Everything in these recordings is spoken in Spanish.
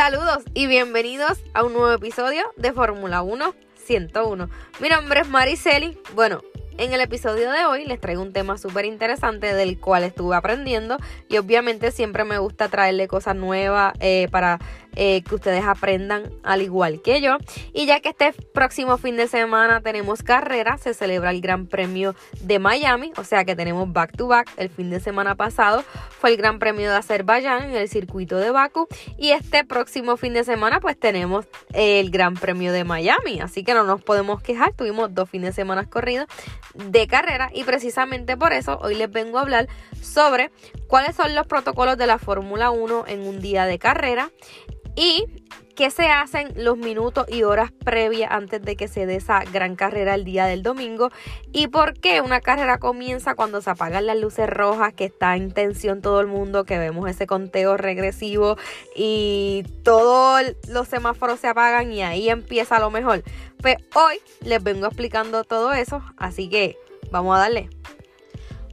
Saludos y bienvenidos a un nuevo episodio de Fórmula 1 101. Mi nombre es Mariceli. Bueno, en el episodio de hoy les traigo un tema súper interesante del cual estuve aprendiendo y obviamente siempre me gusta traerle cosas nuevas eh, para eh, que ustedes aprendan al igual que yo. Y ya que este próximo fin de semana tenemos carrera, se celebra el Gran Premio de Miami, o sea que tenemos back to back. El fin de semana pasado fue el Gran Premio de Azerbaiyán en el circuito de Baku y este próximo fin de semana pues tenemos el Gran Premio de Miami, así que no nos podemos quejar, tuvimos dos fines de semana corridos de carrera y precisamente por eso hoy les vengo a hablar sobre cuáles son los protocolos de la Fórmula 1 en un día de carrera y qué se hacen los minutos y horas previas antes de que se dé esa gran carrera el día del domingo y por qué una carrera comienza cuando se apagan las luces rojas, que está en tensión todo el mundo, que vemos ese conteo regresivo y todos los semáforos se apagan y ahí empieza lo mejor. Pues hoy les vengo explicando todo eso, así que vamos a darle.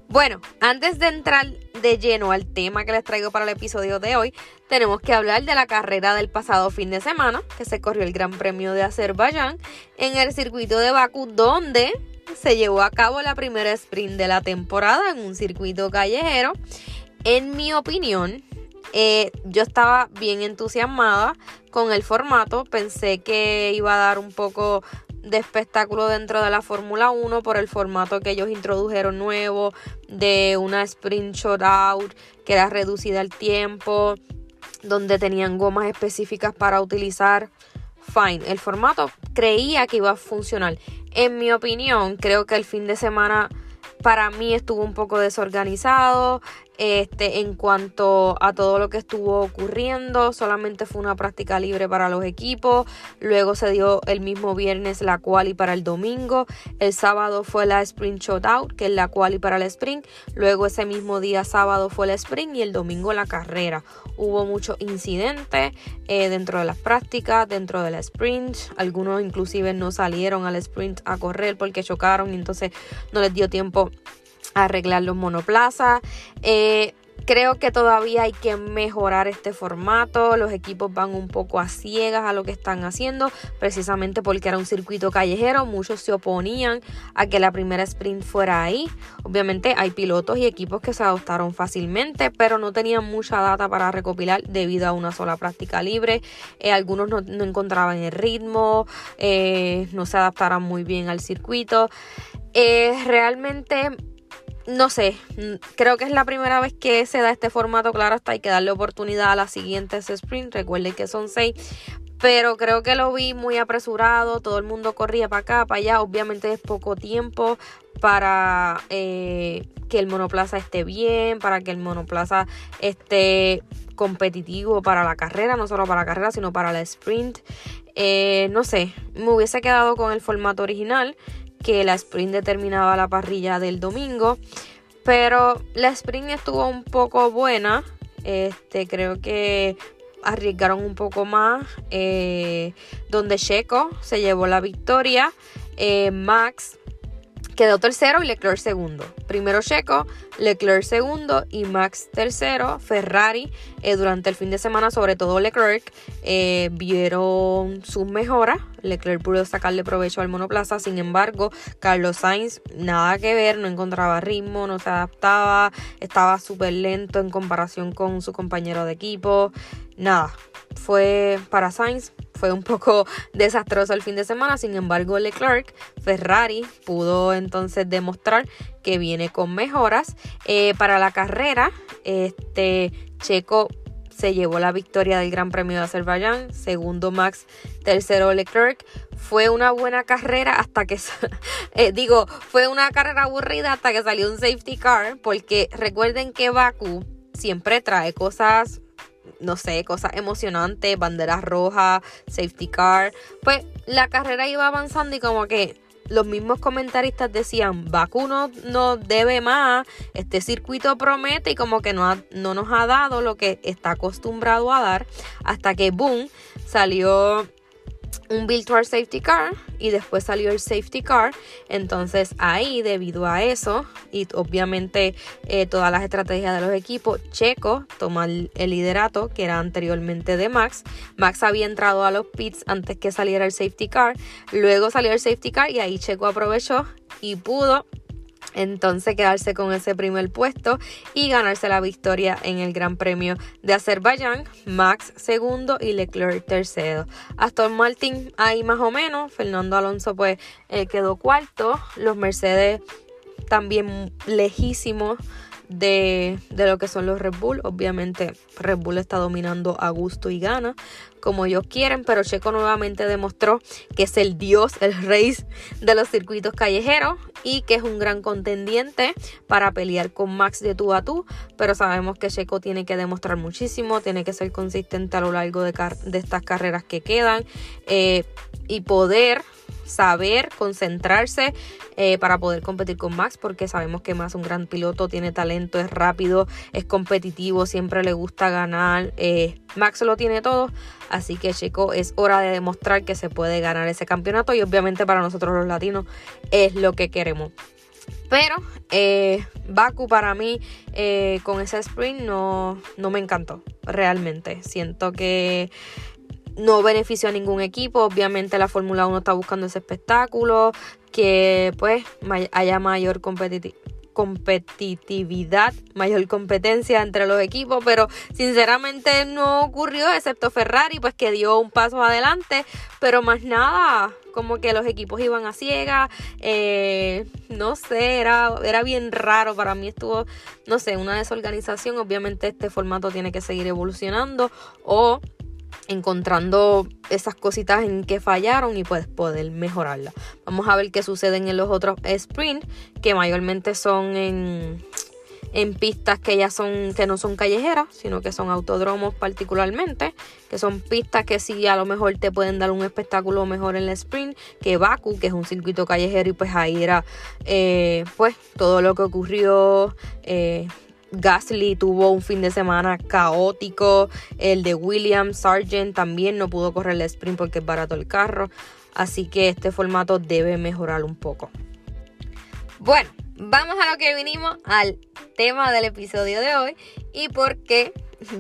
Bueno, antes de entrar de lleno al tema que les traigo para el episodio de hoy, tenemos que hablar de la carrera del pasado fin de semana, que se corrió el Gran Premio de Azerbaiyán en el circuito de Baku, donde se llevó a cabo la primera sprint de la temporada en un circuito callejero. En mi opinión, eh, yo estaba bien entusiasmada con el formato, pensé que iba a dar un poco de espectáculo dentro de la Fórmula 1 por el formato que ellos introdujeron nuevo de una sprint out que era reducida el tiempo, donde tenían gomas específicas para utilizar. Fine, el formato creía que iba a funcionar. En mi opinión, creo que el fin de semana para mí estuvo un poco desorganizado este, en cuanto a todo lo que estuvo ocurriendo. Solamente fue una práctica libre para los equipos. Luego se dio el mismo viernes la quali para el domingo. El sábado fue la sprint shootout, que es la quali para el sprint. Luego ese mismo día sábado fue el sprint y el domingo la carrera. Hubo muchos incidentes eh, dentro de las prácticas, dentro de la sprint. Algunos inclusive no salieron al sprint a correr porque chocaron y entonces no les dio tiempo arreglar los monoplazas. Eh, creo que todavía hay que mejorar este formato. Los equipos van un poco a ciegas a lo que están haciendo, precisamente porque era un circuito callejero. Muchos se oponían a que la primera sprint fuera ahí. Obviamente hay pilotos y equipos que se adoptaron fácilmente, pero no tenían mucha data para recopilar debido a una sola práctica libre. Eh, algunos no, encontraban el ritmo, eh, no se adaptaron muy bien al circuito. realmente no sé, creo que es la primera vez que se da este formato, claro, hasta hay que darle oportunidad a las siguientes sprint, recuerden que son seis, pero creo que lo vi muy apresurado, todo el mundo corría para acá, para allá, obviamente es poco tiempo para eh, que el monoplaza esté bien, para que el monoplaza esté competitivo para la carrera, no solo para la carrera, sino para la sprint. Eh, no sé, me hubiese quedado con el formato original que la sprint determinaba la parrilla del domingo. Pero la sprint estuvo un poco buena. Este, creo que arriesgaron un poco más. Eh, donde Checo se llevó la victoria. Eh, Max quedó tercero y Leclerc segundo. Primero Checo, Leclerc segundo y Max tercero. Ferrari eh, durante el fin de semana, sobre todo Leclerc, eh, vieron sus mejoras. Leclerc pudo sacarle provecho al monoplaza. Sin embargo, Carlos Sainz nada que ver, no encontraba ritmo, no se adaptaba, estaba súper lento en comparación con su compañero de equipo. Nada, fue para Sainz fue un poco desastroso el fin de semana. Sin embargo, Leclerc, Ferrari, pudo entonces demostrar que viene con mejoras. Eh, para la carrera, este Checo se llevó la victoria del Gran Premio de Azerbaiyán. Segundo Max, tercero Leclerc. Fue una buena carrera hasta que, eh, digo, fue una carrera aburrida hasta que salió un safety car, porque recuerden que Baku siempre trae cosas no sé, cosas emocionantes, banderas rojas, safety car. Pues la carrera iba avanzando y como que los mismos comentaristas decían, Baku no, debe más, este circuito promete y como que no, no nos ha dado lo que está acostumbrado a dar hasta que, boom, salió un virtual safety car y después salió el safety car. Entonces ahí, debido a eso, y obviamente eh, todas las estrategias de los equipos, Checo toma el, liderato que era anteriormente de Max. Max había entrado a los pits antes que saliera el safety car. Luego salió el safety car y ahí Checo aprovechó y pudo entonces quedarse con ese primer puesto y ganarse la victoria en el Gran Premio de Azerbaiyán, Max segundo y Leclerc tercero. Aston Martin ahí más o menos, Fernando Alonso pues eh, quedó cuarto, los Mercedes también lejísimos de, lo que son los Red Bull. Obviamente Red Bull está dominando a gusto y gana como ellos quieren, pero Checo nuevamente demostró que es el dios, el rey de los circuitos callejeros y que es un gran contendiente para pelear con Max de tú a tú, pero sabemos que Checo tiene que demostrar muchísimo, tiene que ser consistente a lo largo de, de estas carreras que quedan eh, y poder saber concentrarse eh, para poder competir con Max, porque sabemos que Max es un gran piloto, tiene talento, es rápido, es competitivo, siempre le gusta ganar. Eh, Max lo tiene todo, así que Checo es hora de demostrar que se puede ganar ese campeonato y obviamente para nosotros los latinos es lo que queremos. Pero eh, Baku para mí con ese sprint no, no me encantó realmente. Siento que no benefició a ningún equipo. Obviamente la Fórmula 1 está buscando ese espectáculo, que pues haya mayor competitividad, mayor competencia entre los equipos, pero sinceramente no ocurrió, excepto Ferrari, pues que dio un paso adelante, pero más nada, como que los equipos iban a ciegas, eh, no sé, era, era bien raro, para mí estuvo, no sé, una desorganización, obviamente este formato tiene que seguir evolucionando o encontrando esas cositas en que fallaron y pues poder mejorarla. Vamos a ver qué sucede en los otros sprint que mayormente son en, en pistas que ya son que no son callejeras, sino que son autódromos particularmente, que son pistas que sí a lo mejor te pueden dar un espectáculo mejor en el sprint que Baku, que es un circuito callejero y pues ahí era eh, pues todo lo que ocurrió eh, Gasly tuvo un fin de semana caótico. El de William Sargent también no pudo correr el sprint porque es barato el carro. Así que este formato debe mejorar un poco. Bueno, vamos a lo que vinimos, al tema del episodio de hoy. Y por qué,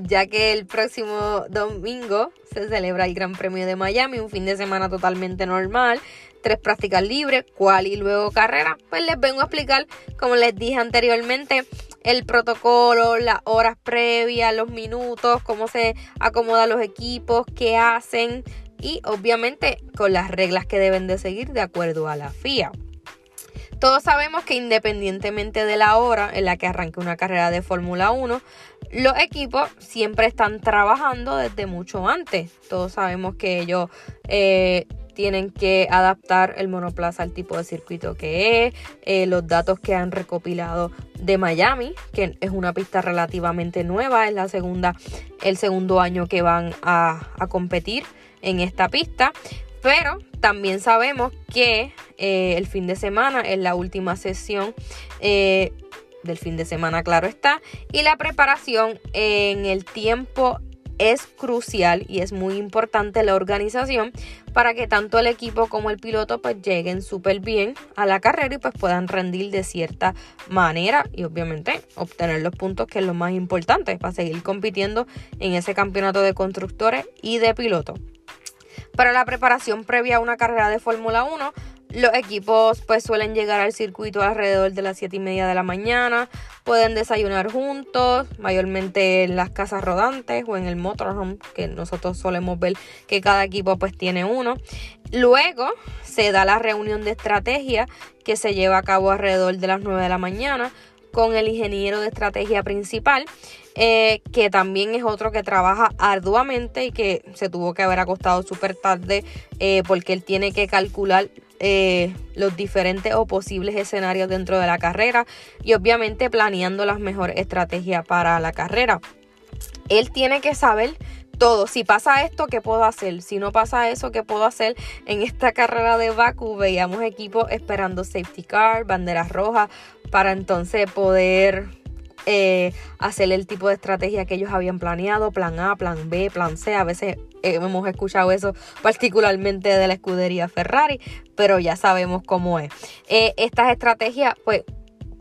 ya que el próximo domingo se celebra el Gran Premio de Miami, un fin de semana totalmente normal tres prácticas libres, cuál y luego carrera, pues les vengo a explicar, como les dije anteriormente, el protocolo, las horas previas, los minutos, cómo se acomodan los equipos, qué hacen y obviamente con las reglas que deben de seguir de acuerdo a la FIA. Todos sabemos que independientemente de la hora en la que arranque una carrera de Fórmula 1, los equipos siempre están trabajando desde mucho antes. Todos sabemos que ellos eh, tienen que adaptar el monoplaza al tipo de circuito que es, eh, los datos que han recopilado de Miami, que es una pista relativamente nueva, es la segunda, el segundo año que van a, competir en esta pista. Pero también sabemos que eh, el fin de semana es la última sesión eh, del fin de semana, claro está. Y la preparación en el tiempo es crucial y es muy importante la organización para que tanto el equipo como el piloto pues lleguen súper bien a la carrera y pues puedan rendir de cierta manera y obviamente obtener los puntos que es lo más importante para seguir compitiendo en ese campeonato de constructores y de pilotos. Para la preparación previa a una carrera de Fórmula 1 los equipos pues suelen llegar al circuito alrededor de las 7 y media de la mañana. Pueden desayunar juntos, mayormente en las casas rodantes o en el motorhome, que nosotros solemos ver que cada equipo pues tiene uno. Luego se da la reunión de estrategia que se lleva a cabo alrededor de las 9 de la mañana con el ingeniero de estrategia principal, eh, que también es otro que trabaja arduamente y que se tuvo que haber acostado súper tarde eh, porque él tiene que calcular eh, los diferentes o posibles escenarios dentro de la carrera y obviamente planeando las mejores estrategias para la carrera. él tiene que saber todo. Si pasa esto, ¿qué puedo hacer? Si no pasa eso, ¿qué puedo hacer? En esta carrera de Baku veíamos equipos esperando safety car, banderas rojas, para entonces poder eh, hacer el tipo de estrategia que ellos habían planeado, plan A, plan B, plan C. A veces hemos escuchado eso particularmente de la escudería Ferrari, pero ya sabemos cómo es. Eh, estas estrategias, pues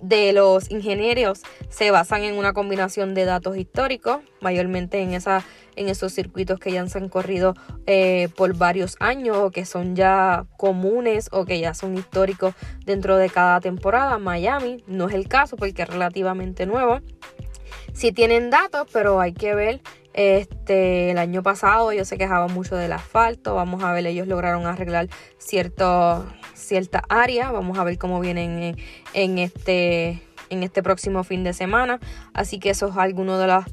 de los ingenieros se basan en una combinación de datos históricos, mayormente en, esa, en esos circuitos que ya se han corrido eh, por varios años o que son ya comunes o que ya son históricos dentro de cada temporada. Miami no es el caso porque es relativamente nuevo. Sí tienen datos, pero hay que ver este, el año pasado ellos se quejaban mucho del asfalto. Vamos a ver, ellos lograron arreglar cierto, cierta área. Vamos a ver cómo vienen en, este, en este próximo fin de semana. Así que eso es alguno de las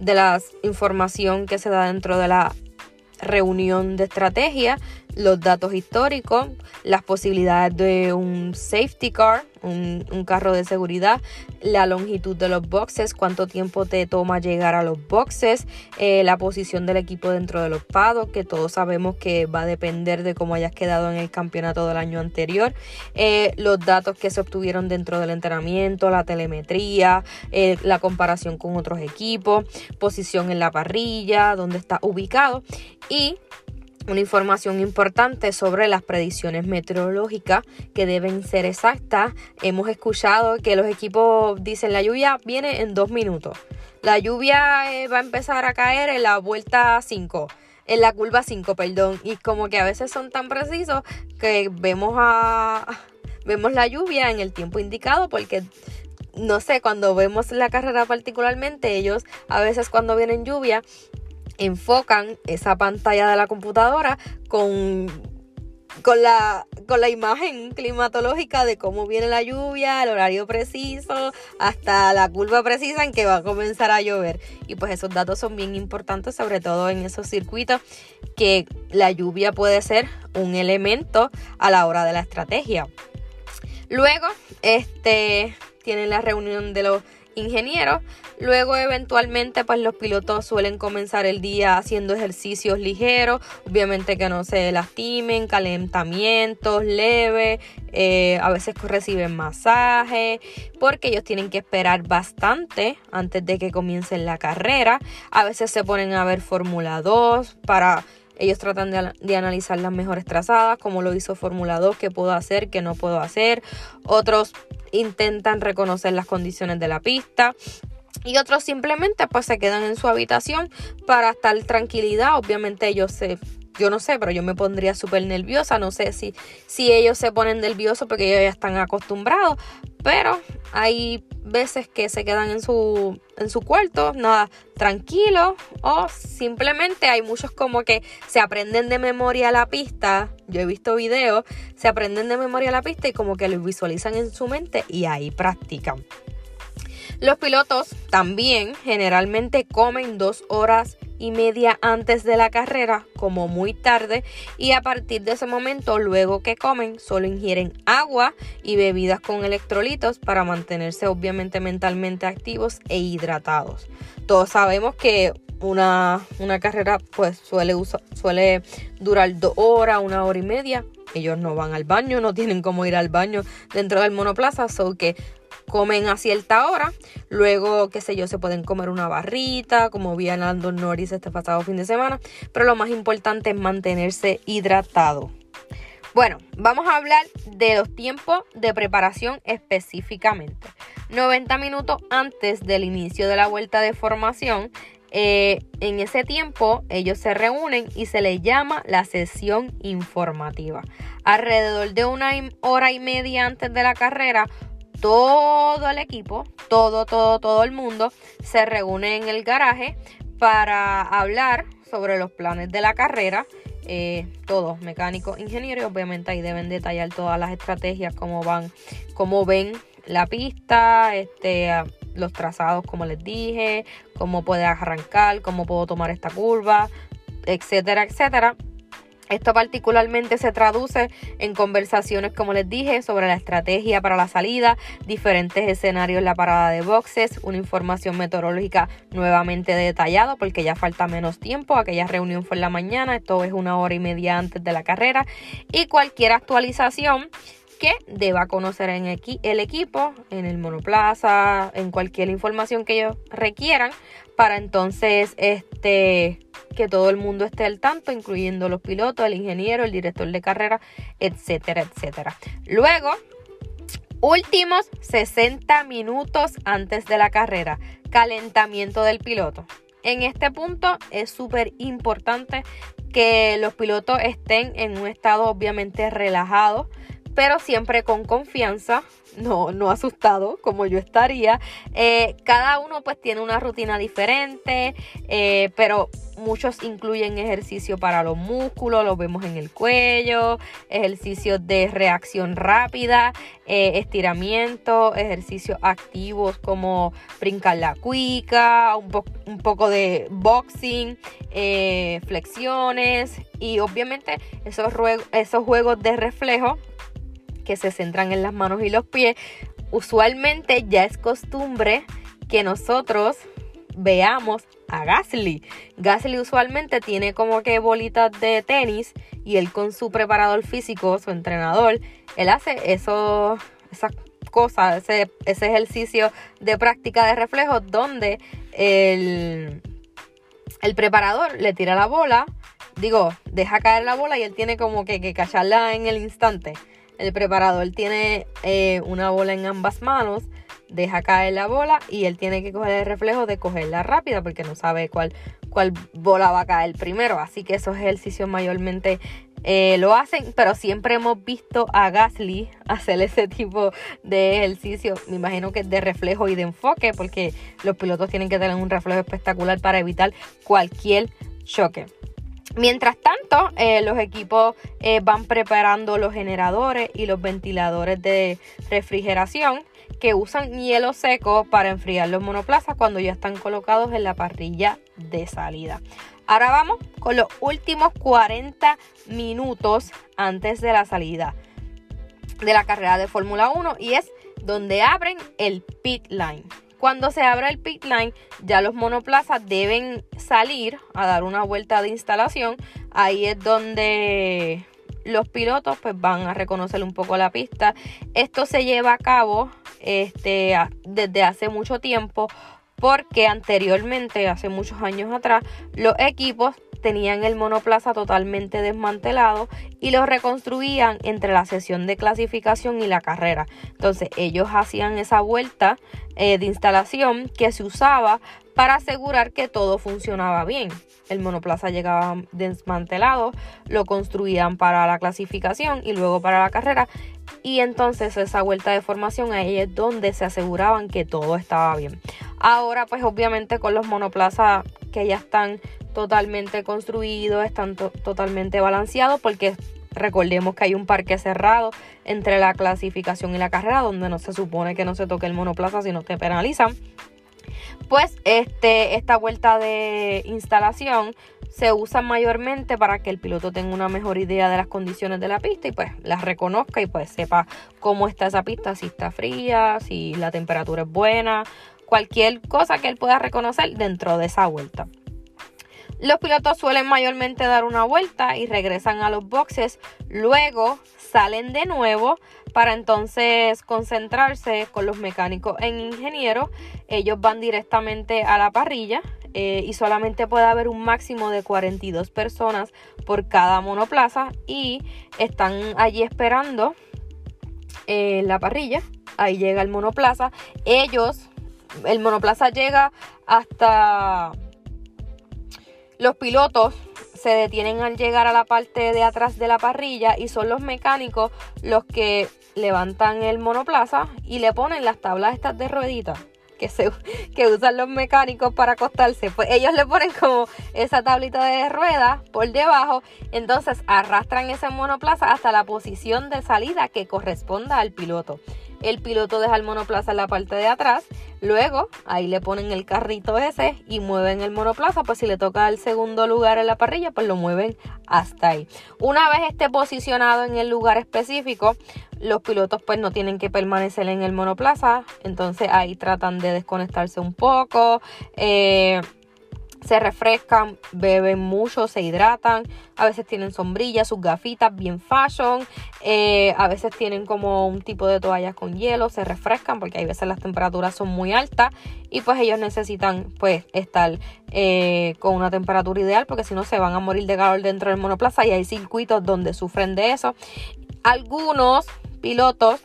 de las información que se da dentro de la reunión de estrategia, los datos históricos, las posibilidades de un safety car, un, carro de seguridad, la longitud de los boxes, cuánto tiempo te toma llegar a los boxes, eh, la posición del equipo dentro de los pados, que todos sabemos que va a depender de cómo hayas quedado en el campeonato del año anterior, eh, los datos que se obtuvieron dentro del entrenamiento, la telemetría, eh, la comparación con otros equipos, posición en la parrilla, dónde está ubicado y una información importante sobre las predicciones meteorológicas que deben ser exactas. Hemos escuchado que los equipos dicen la lluvia viene en dos minutos. La lluvia eh, va a empezar a caer en la vuelta 5 en la curva 5, perdón, y como que a veces son tan precisos que vemos a vemos la lluvia en el tiempo indicado porque no sé, cuando vemos la carrera particularmente, ellos a veces cuando vienen lluvia enfocan esa pantalla de la computadora con, con, la, con la imagen climatológica de cómo viene la lluvia, el horario preciso, hasta la curva precisa en que va a comenzar a llover. Y pues esos datos son bien importantes, sobre todo en esos circuitos que la lluvia puede ser un elemento a la hora de la estrategia. Luego, este, tienen la reunión de los ingenieros. Luego eventualmente pues los pilotos suelen comenzar el día haciendo ejercicios ligeros, obviamente que no se lastimen, calentamientos leves, eh, a veces reciben masaje, porque ellos tienen que esperar bastante antes de que comiencen la carrera. A veces se ponen a ver Fórmula 2 para ellos tratan de, analizar las mejores trazadas, como lo hizo Fórmula 2, qué puedo hacer, qué no puedo hacer. Otros intentan reconocer las condiciones de la pista. Y otros simplemente pues se quedan en su habitación para estar tranquilidad. Obviamente ellos se yo no sé, pero yo me pondría súper nerviosa. No sé si, si ellos se ponen nerviosos porque ellos ya están acostumbrados. Pero hay veces que se quedan en su, en su cuarto, nada, tranquilo. O simplemente hay muchos como que se aprenden de memoria la pista. Yo he visto videos, se aprenden de memoria la pista y como que lo visualizan en su mente y ahí practican. Los pilotos también generalmente comen dos horas y media antes de la carrera, como muy tarde, y a partir de ese momento, luego que comen, solo ingieren agua y bebidas con electrolitos para mantenerse obviamente mentalmente activos e hidratados. Todos sabemos que una, carrera pues suele, suele durar dos horas, una hora y media. Ellos no van al baño, no tienen cómo ir al baño dentro del monoplaza, so que comen a cierta hora. Luego, qué sé yo, se pueden comer una barrita, como vi a Nando Norris este pasado fin de semana. Pero lo más importante es mantenerse hidratado. Bueno, vamos a hablar de los tiempos de preparación específicamente. 90 minutos antes del inicio de la vuelta de formación, eh, en ese tiempo ellos se reúnen y se les llama la sesión informativa. Alrededor de una hora y media antes de la carrera, todo el equipo, todo, todo, todo el mundo se reúne en el garaje para hablar sobre los planes de la carrera. Eh, todos, mecánicos, ingenieros, obviamente ahí deben detallar todas las estrategias, cómo van, cómo ven la pista, este, los trazados, como les dije, cómo puede arrancar, cómo puedo tomar esta curva, etcétera, etcétera. Esto particularmente se traduce en conversaciones, como les dije, sobre la estrategia para la salida, diferentes escenarios en la parada de boxes, una información meteorológica nuevamente detallada porque ya falta menos tiempo, aquella reunión fue en la mañana, esto es una hora y media antes de la carrera y cualquier actualización que deba conocer en el equipo, en el monoplaza, en cualquier información que ellos requieran para entonces este que todo el mundo esté al tanto, incluyendo los pilotos, el ingeniero, el director de carrera, etcétera, etcétera. Luego, últimos 60 minutos antes de la carrera, calentamiento del piloto. En este punto es súper importante que los pilotos estén en un estado obviamente relajado, pero siempre con confianza, no, no asustado como yo estaría. Eh, cada uno pues tiene una rutina diferente, eh, pero muchos incluyen ejercicio para los músculos, los vemos en el cuello, ejercicios de reacción rápida, eh, estiramiento, ejercicios activos como brincar la cuica, un, poco de boxing, flexiones y obviamente esos, esos juegos de reflejo que se centran en las manos y los pies, usualmente ya es costumbre que nosotros veamos a Gasly. Gasly usualmente tiene como que bolitas de tenis y él con su preparador físico, su entrenador, él hace eso, esas cosas, ese, ese ejercicio de práctica de reflejo donde el, el preparador le tira la bola, digo, deja caer la bola y él tiene como que, que cacharla en el instante. El preparador tiene eh, una bola en ambas manos, deja caer la bola y él tiene que coger el reflejo de cogerla rápida porque no sabe cuál, cuál bola va a caer primero. Así que esos ejercicios mayormente eh, lo hacen, pero siempre hemos visto a Gasly hacer ese tipo de ejercicio. Me imagino que de reflejo y de enfoque, porque los pilotos tienen que tener un reflejo espectacular para evitar cualquier choque. Mientras tanto, eh, los equipos eh, van preparando los generadores y los ventiladores de refrigeración que usan hielo seco para enfriar los monoplazas cuando ya están colocados en la parrilla de salida. Ahora vamos con los últimos 40 minutos antes de la salida de la carrera de Fórmula 1 y es donde abren el pit line. Cuando se abra el pit line, ya los monoplazas deben salir a dar una vuelta de instalación. Ahí es donde los pilotos pues van a reconocer un poco la pista. Esto se lleva a cabo este, desde hace mucho tiempo porque anteriormente, hace muchos años atrás, los equipos tenían el monoplaza totalmente desmantelado y lo reconstruían entre la sesión de clasificación y la carrera. Entonces ellos hacían esa vuelta eh, de instalación que se usaba para asegurar que todo funcionaba bien. El monoplaza llegaba desmantelado, lo construían para la clasificación y luego para la carrera. Y entonces esa vuelta de formación ahí es donde se aseguraban que todo estaba bien. Ahora pues obviamente con los monoplazas que ya están totalmente construidos, están totalmente balanceados porque recordemos que hay un parque cerrado entre la clasificación y la carrera donde no se supone que no se toque el monoplaza si no te penalizan. Pues este, esta vuelta de instalación se usa mayormente para que el piloto tenga una mejor idea de las condiciones de la pista y pues las reconozca y pues sepa cómo está esa pista, si está fría, si la temperatura es buena, cualquier cosa que él pueda reconocer dentro de esa vuelta. Los pilotos suelen mayormente dar una vuelta y regresan a los boxes, luego salen de nuevo para entonces concentrarse con los mecánicos en ingenieros. Ellos van directamente a la parrilla eh, y solamente puede haber un máximo de 42 personas por cada monoplaza y están allí esperando en la parrilla. Ahí llega el monoplaza. Ellos, el monoplaza llega hasta los pilotos se detienen al llegar a la parte de atrás de la parrilla y son los mecánicos los que levantan el monoplaza y le ponen las tablas estas de rueditas que, se, que usan los mecánicos para acostarse. Pues ellos le ponen como esa tablita de ruedas por debajo, entonces arrastran ese monoplaza hasta la posición de salida que corresponda al piloto. El piloto deja el monoplaza en la parte de atrás, Luego, ahí le ponen el carrito ese y mueven el monoplaza, pues si le toca el segundo lugar en la parrilla, pues lo mueven hasta ahí. Una vez esté posicionado en el lugar específico, los pilotos pues no tienen que permanecer en el monoplaza, entonces ahí tratan de desconectarse un poco. Eh, se refrescan, beben mucho, se hidratan, a veces tienen sombrillas, sus gafitas bien fashion, eh, a veces tienen como un tipo de toallas con hielo, se refrescan porque hay veces las temperaturas son muy altas y pues ellos necesitan pues estar eh, con una temperatura ideal porque si no se van a morir de calor dentro del monoplaza y hay circuitos donde sufren de eso. Algunos pilotos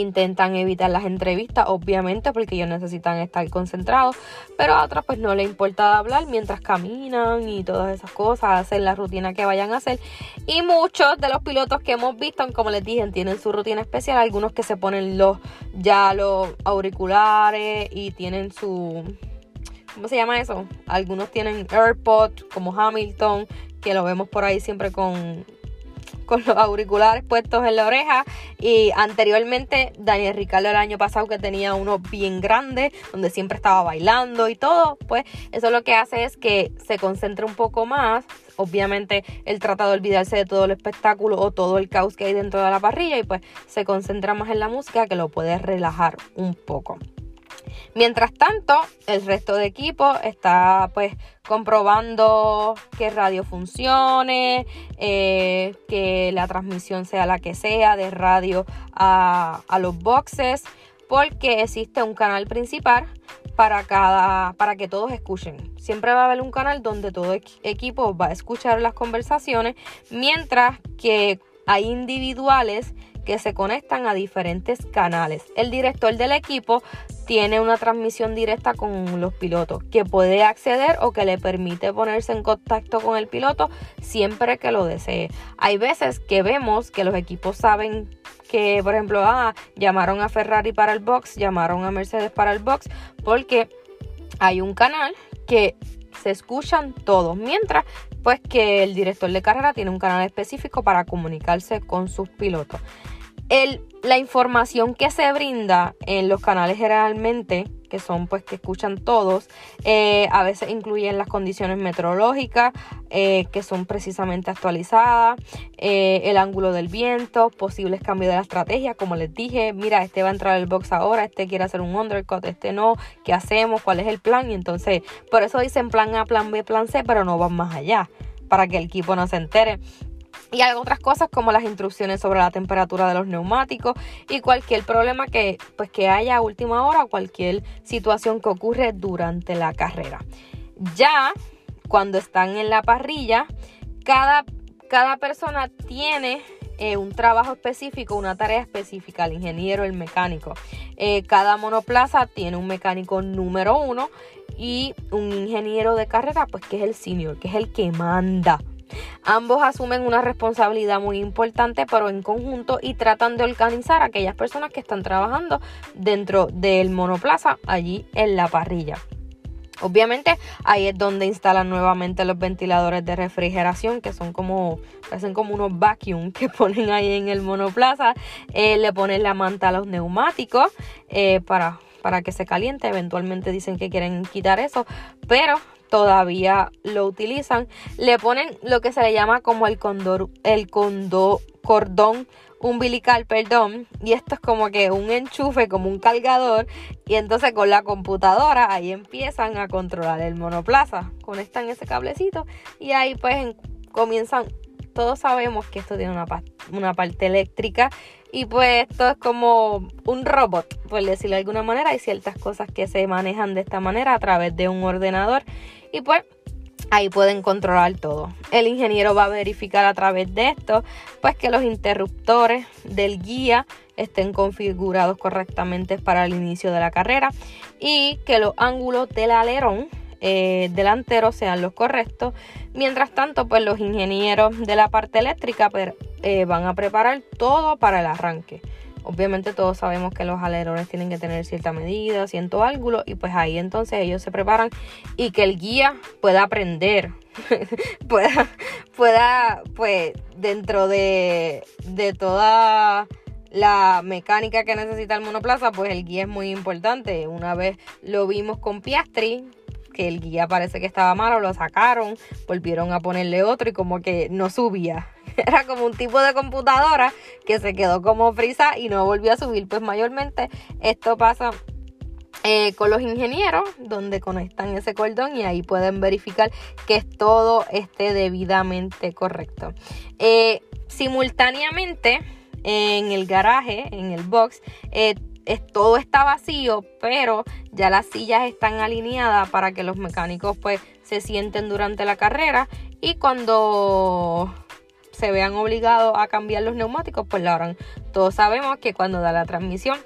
intentan evitar las entrevistas, obviamente, porque ellos necesitan estar concentrados, pero a otras pues no les importa hablar mientras caminan y todas esas cosas, hacer la rutina que vayan a hacer. Y muchos de los pilotos que hemos visto, como les dije, tienen su rutina especial, algunos que se ponen los ya los auriculares y tienen su ¿cómo se llama eso? Algunos tienen AirPods como Hamilton, que lo vemos por ahí siempre con con los auriculares puestos en la oreja. Y anteriormente, Daniel Ricardo el año pasado que tenía uno bien grande, donde siempre estaba bailando y todo, pues eso lo que hace es que se concentre un poco más. Obviamente él trata de olvidarse de todo el espectáculo o todo el caos que hay dentro de la parrilla y pues se concentra más en la música que lo puede relajar un poco. Mientras tanto, el resto de equipo está pues comprobando que radio funcione, eh, que la transmisión sea la que sea de radio a, a los boxes, porque existe un canal principal para cada para que todos escuchen. Siempre va a haber un canal donde todo equipo va a escuchar las conversaciones, mientras que hay individuales que se conectan a diferentes canales. El director del equipo tiene una transmisión directa con los pilotos que puede acceder o que le permite ponerse en contacto con el piloto siempre que lo desee. Hay veces que vemos que los equipos saben que, por ejemplo, ah, llamaron a Ferrari para el box, llamaron a Mercedes para el box, porque hay un canal que se escuchan todos, mientras pues que el director de carrera tiene un canal específico para comunicarse con sus pilotos la información que se brinda en los canales generalmente, que son pues que escuchan todos, eh, a veces incluyen las condiciones meteorológicas, eh, que son precisamente actualizadas, eh, el ángulo del viento, posibles cambios de la estrategia, como les dije, mira, este va a entrar al box ahora, este quiere hacer un undercut, este no, ¿qué hacemos? ¿Cuál es el plan? Y entonces, por eso dicen plan A, plan B, plan C, pero no van más allá, para que el equipo no se entere y hay otras cosas como las instrucciones sobre la temperatura de los neumáticos y cualquier problema que, pues, que haya a última hora cualquier situación que ocurre durante la carrera. Ya cuando están en la parrilla, cada, cada persona tiene eh, un trabajo específico, una tarea específica, el ingeniero, el mecánico. Eh, cada monoplaza tiene un mecánico número uno y un ingeniero de carrera, pues que es el senior, que es el que manda Ambos asumen una responsabilidad muy importante, pero en conjunto y tratan de organizar a aquellas personas que están trabajando dentro del monoplaza allí en la parrilla. Obviamente ahí es donde instalan nuevamente los ventiladores de refrigeración que son como, hacen como unos vacuum que ponen ahí en el monoplaza. Eh, le ponen la manta a los neumáticos eh, para, para que se caliente. Eventualmente dicen que quieren quitar eso, pero todavía lo utilizan. Le ponen lo que se le llama como el condor, el condo, cordón umbilical, perdón, y esto es como que un enchufe, como un cargador, y entonces con la computadora ahí empiezan a controlar el monoplaza, conectan ese cablecito y ahí pues comienzan, todos sabemos que esto tiene una, una parte eléctrica y pues esto es como un robot, por decirlo de alguna manera, hay ciertas cosas que se manejan de esta manera a través de un ordenador y pues ahí pueden controlar todo. El ingeniero va a verificar a través de esto, pues que los interruptores del guía estén configurados correctamente para el inicio de la carrera y que los ángulos del alerón eh, delantero sean los correctos. Mientras tanto, pues los ingenieros de la parte eléctrica pues, eh, van a preparar todo para el arranque. Obviamente todos sabemos que los alerones tienen que tener cierta medida, cierto ángulo y pues ahí entonces ellos se preparan y que el guía pueda aprender, pueda, pueda pues dentro de, de toda la mecánica que necesita el monoplaza, pues el guía es muy importante. Una vez lo vimos con Piastri, que el guía parece que estaba malo, lo sacaron, volvieron a ponerle otro y como que no subía. Era como un tipo de computadora que se quedó como frisa y no volvió a subir. Pues mayormente esto pasa eh, con los ingenieros, donde conectan ese cordón y ahí pueden verificar que todo esté debidamente correcto. Eh, simultáneamente en el garaje, en el box, eh, todo está vacío, pero ya las sillas están alineadas para que los mecánicos pues se sienten durante la carrera y cuando se vean obligados a cambiar los neumáticos, pues lo harán. Todos sabemos que cuando da la transmisión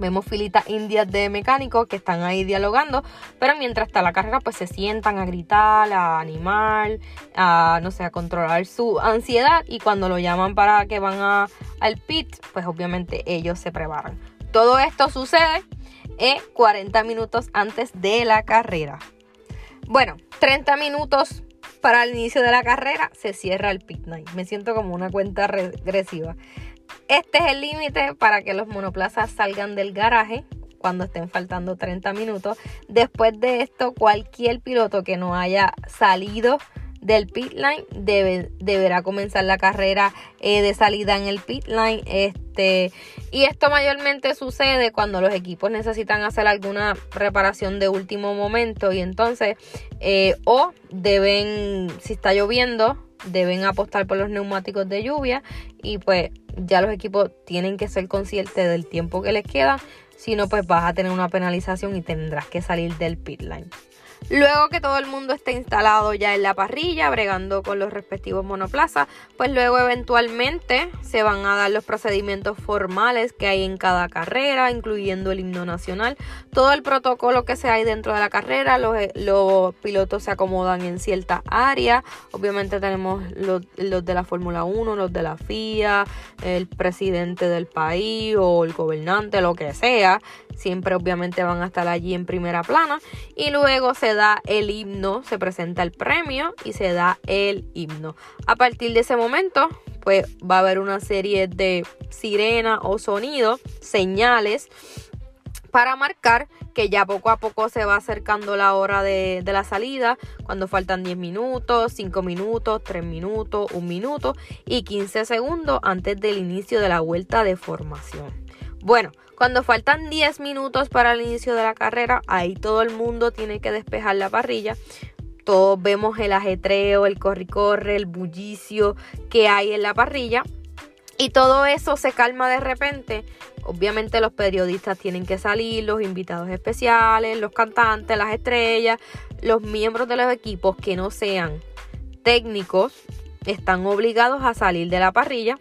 Vemos filitas indias de mecánicos que están ahí dialogando, pero mientras está la carrera, pues se sientan a gritar, a animar, a no sé, a controlar su ansiedad. Y cuando lo llaman para que van a, al pit, pues obviamente ellos se preparan. Todo esto sucede 40 minutos antes de la carrera. Bueno, 30 minutos para el inicio de la carrera se cierra el pit night. Me siento como una cuenta regresiva. Este es el límite para que los monoplazas salgan del garaje cuando estén faltando 30 minutos. Después de esto, cualquier piloto que no haya salido del pit line debe, deberá comenzar la carrera eh, de salida en el pit line este y esto mayormente sucede cuando los equipos necesitan hacer alguna reparación de último momento y entonces eh, o deben si está lloviendo deben apostar por los neumáticos de lluvia y pues ya los equipos tienen que ser conscientes del tiempo que les queda, si no pues vas a tener una penalización y tendrás que salir del pit line. Luego que todo el mundo esté instalado ya en la parrilla, bregando con los respectivos monoplazas, pues luego eventualmente se van a dar los procedimientos formales que hay en cada carrera, incluyendo el himno nacional, todo el protocolo que se hay dentro de la carrera, los, eh, pilotos se acomodan en cierta área, obviamente tenemos los, los de la Fórmula 1, los de la FIA, el presidente del país o el gobernante, lo que sea, siempre obviamente van a estar allí en primera plana. Y luego se da el himno, se presenta el premio y se da el himno. A partir de ese momento, pues va a haber una serie de sirena o sonidos, señales para marcar que ya poco a poco se va acercando la hora de, de, la salida, cuando faltan 10 minutos, 5 minutos, 3 minutos, 1 minuto y 15 segundos antes del inicio de la vuelta de formación. Bueno, cuando faltan 10 minutos para el inicio de la carrera, ahí todo el mundo tiene que despejar la parrilla. Todos vemos el ajetreo, el corre-corre, el bullicio que hay en la parrilla. Y todo eso se calma de repente. Obviamente los periodistas tienen que salir, los invitados especiales, los cantantes, las estrellas, los miembros de los equipos que no sean técnicos están obligados a salir de la parrilla.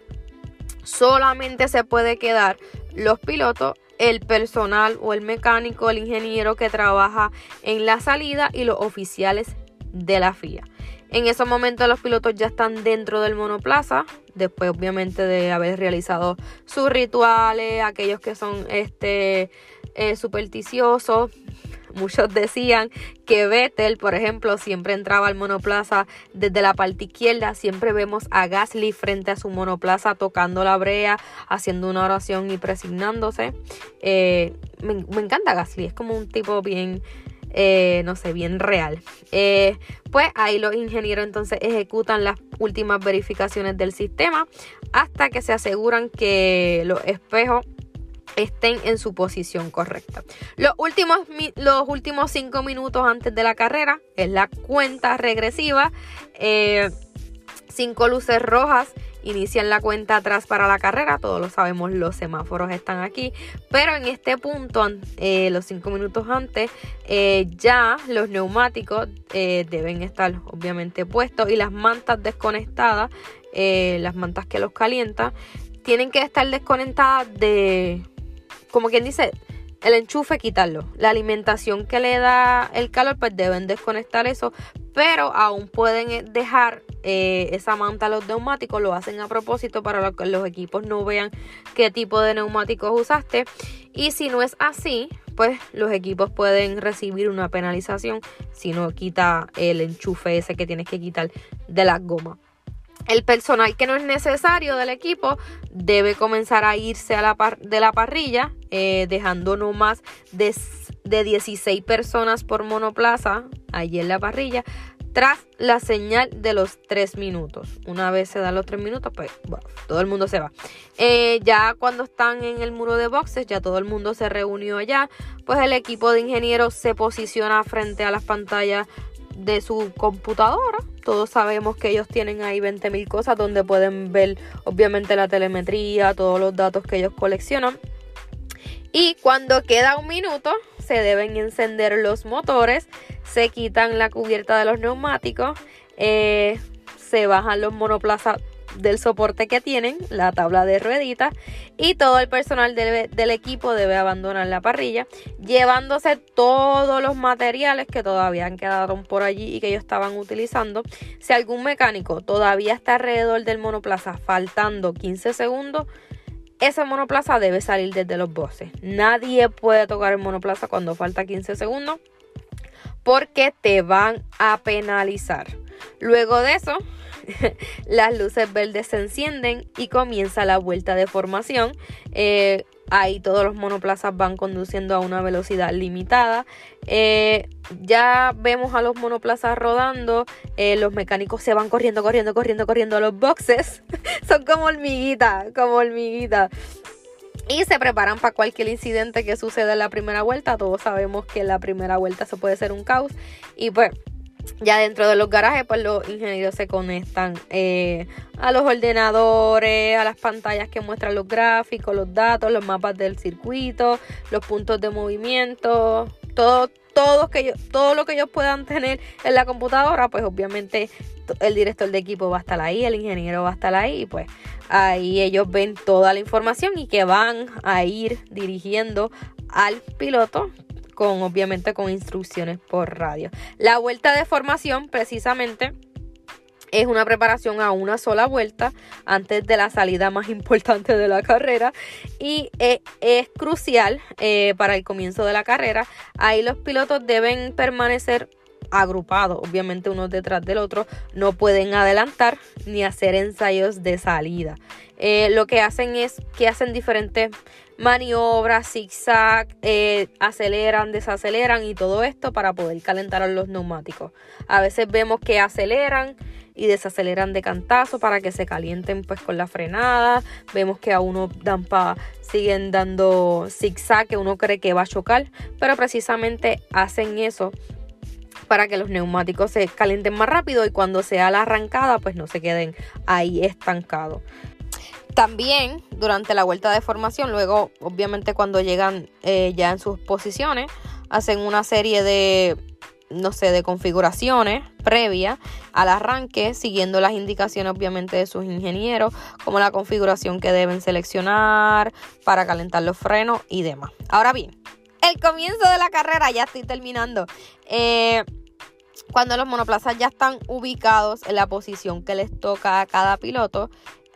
Solamente se puede quedar los pilotos, el personal o el mecánico, el ingeniero que trabaja en la salida y los oficiales de la FIA. En esos momentos los pilotos ya están dentro del monoplaza, después obviamente de haber realizado sus rituales, aquellos que son este, eh, supersticiosos, Muchos decían que Vettel, por ejemplo, siempre entraba al monoplaza desde la parte izquierda. Siempre vemos a Gasly frente a su monoplaza tocando la brea, haciendo una oración y presignándose. Eh, me, encanta Gasly, es como un tipo bien, eh, no sé, bien real. Eh, pues ahí los ingenieros entonces ejecutan las últimas verificaciones del sistema hasta que se aseguran que los espejos estén en su posición correcta. Los últimos, los últimos cinco minutos antes de la carrera es la cuenta regresiva. Eh, cinco luces rojas inician la cuenta atrás para la carrera. Todos lo sabemos, los semáforos están aquí. Pero en este punto, eh, los cinco minutos antes, eh, ya los neumáticos deben estar obviamente puestos y las mantas desconectadas, las mantas que los calientan, tienen que estar desconectadas de como quien dice, el enchufe quitarlo. La alimentación que le da el calor, pues deben desconectar eso. Pero aún pueden eh, dejar eh, esa manta a los neumáticos. Lo hacen a propósito para que los equipos no vean qué tipo de neumáticos usaste. Y si no es así, pues los equipos pueden recibir una penalización si no quita el enchufe ese que tienes que quitar de la goma. El personal que no es necesario del equipo debe comenzar a irse a la de la parrilla, eh, dejando no más de, de 16 personas por monoplaza allí en la parrilla, tras la señal de los 3 minutos. Una vez se dan los 3 minutos, pues todo el mundo se va. Eh, ya cuando están en el muro de boxes, ya todo el mundo se reunió allá, pues el equipo de ingenieros se posiciona frente a las pantallas de su computadora. Todos sabemos que ellos tienen ahí 20.000 cosas donde pueden ver obviamente la telemetría, todos los datos que ellos coleccionan. Y cuando queda un minuto, se deben encender los motores, se quitan la cubierta de los neumáticos, eh, se bajan los monoplazas del soporte que tienen, la tabla de rueditas y todo el personal del, equipo debe abandonar la parrilla, llevándose todos los materiales que todavía han quedado por allí y que ellos estaban utilizando. Si algún mecánico todavía está alrededor del monoplaza faltando 15 segundos, ese monoplaza debe salir desde los bosses. Nadie puede tocar el monoplaza cuando falta 15 segundos porque te van a penalizar. Luego de eso, las luces verdes se encienden y comienza la vuelta de formación. Eh, ahí todos los monoplazas van conduciendo a una velocidad limitada. Eh, ya vemos a los monoplazas rodando. Eh, los mecánicos se van corriendo, corriendo, corriendo, corriendo a los boxes. Son como hormiguitas, como hormiguitas. Y se preparan para cualquier incidente que suceda en la primera vuelta. Todos sabemos que en la primera vuelta se puede ser un caos. Y pues ya dentro de los garajes, pues los ingenieros se conectan eh, a los ordenadores, a las pantallas que muestran los gráficos, los datos, los mapas del circuito, los puntos de movimiento, todo, todo, que todo lo que ellos puedan tener en la computadora, pues obviamente el director de equipo va a estar ahí, el ingeniero va a estar ahí, y pues ahí ellos ven toda la información y que van a ir dirigiendo al piloto con obviamente con instrucciones por radio. La vuelta de formación precisamente es una preparación a una sola vuelta antes de la salida más importante de la carrera y es, crucial eh, para el comienzo de la carrera. Ahí los pilotos deben permanecer agrupados, obviamente uno detrás del otro, no pueden adelantar ni hacer ensayos de salida. Eh, lo que hacen es que hacen diferentes maniobras, zigzag, eh, aceleran, desaceleran y todo esto para poder calentar a los neumáticos. A veces vemos que aceleran y desaceleran de cantazo para que se calienten pues con la frenada. Vemos que a uno dan pa, siguen dando zigzag que uno cree que va a chocar, pero precisamente hacen eso para que los neumáticos se calienten más rápido y cuando sea la arrancada pues no se queden ahí estancados. También durante la vuelta de formación, luego obviamente cuando llegan eh, ya en sus posiciones, hacen una serie de, no sé, de configuraciones previas al arranque, siguiendo las indicaciones obviamente de sus ingenieros, como la configuración que deben seleccionar para calentar los frenos y demás. Ahora bien, el comienzo de la carrera, ya estoy terminando. Eh, cuando los monoplazas ya están ubicados en la posición que les toca a cada piloto,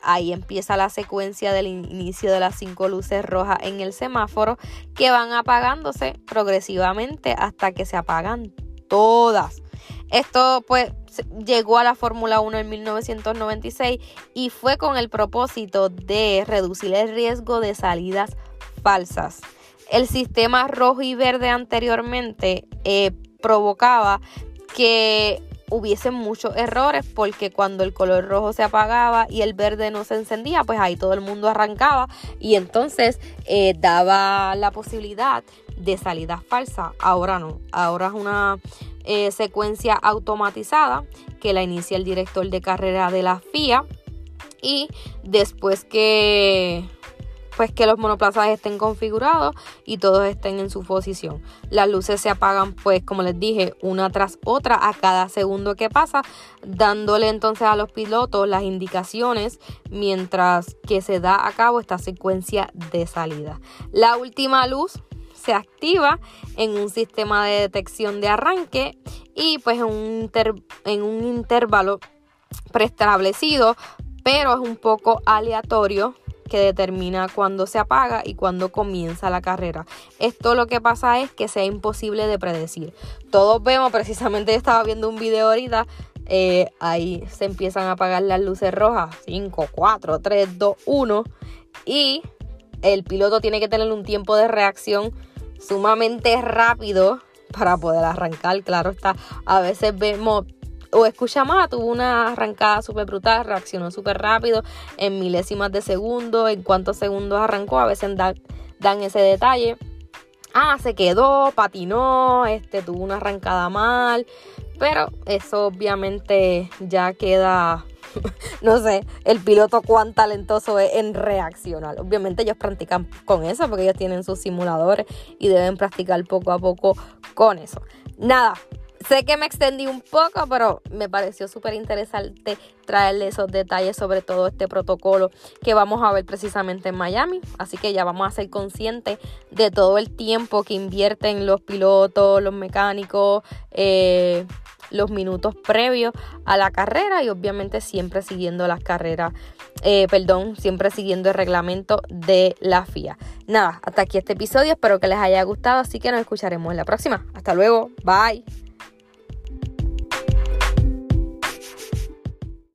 ahí empieza la secuencia del inicio de las cinco luces rojas en el semáforo que van apagándose progresivamente hasta que se apagan todas. Esto pues llegó a la Fórmula 1 en 1996 y fue con el propósito de reducir el riesgo de salidas falsas. El sistema rojo y verde anteriormente eh, provocaba que hubiesen muchos errores porque cuando el color rojo se apagaba y el verde no se encendía, pues ahí todo el mundo arrancaba y entonces eh, daba la posibilidad de salida falsa. Ahora no, ahora es una eh, secuencia automatizada que la inicia el director de carrera de la FIA y después que pues que los monoplazas estén configurados y todos estén en su posición. Las luces se apagan pues como les dije una tras otra a cada segundo que pasa, dándole entonces a los pilotos las indicaciones mientras que se da a cabo esta secuencia de salida. La última luz se activa en un sistema de detección de arranque y pues en un, en un intervalo preestablecido pero es un poco aleatorio que determina cuándo se apaga y cuándo comienza la carrera. Esto lo que pasa es que sea imposible de predecir. Todos vemos, precisamente estaba viendo un video ahorita eh, ahí se empiezan a apagar las luces rojas. 5, 4, 3, 2, 1. Y el piloto tiene que tener un tiempo de reacción sumamente rápido para poder arrancar. Claro está, a veces vemos o escuchamos, ah, tuvo una arrancada súper brutal, reaccionó súper rápido en milésimas de segundo, en cuántos segundos arrancó, a veces dan ese detalle. Ah, se quedó, patinó, este, tuvo una arrancada mal, pero eso obviamente ya queda no sé, el piloto cuán talentoso es en reaccionar. Obviamente ellos practican con eso porque ellos tienen sus simuladores y deben practicar poco a poco con eso. Nada, Sé que me extendí un poco, pero me pareció súper interesante traerle esos detalles sobre todo este protocolo que vamos a ver precisamente en Miami. Así que ya vamos a ser conscientes de todo el tiempo que invierten los pilotos, los mecánicos, eh, los minutos previos a la carrera y obviamente siempre siguiendo las carreras, eh, perdón, siempre siguiendo el reglamento de la FIA. Nada, hasta aquí este episodio, espero que les haya gustado, así que nos escucharemos en la próxima. Hasta luego, bye.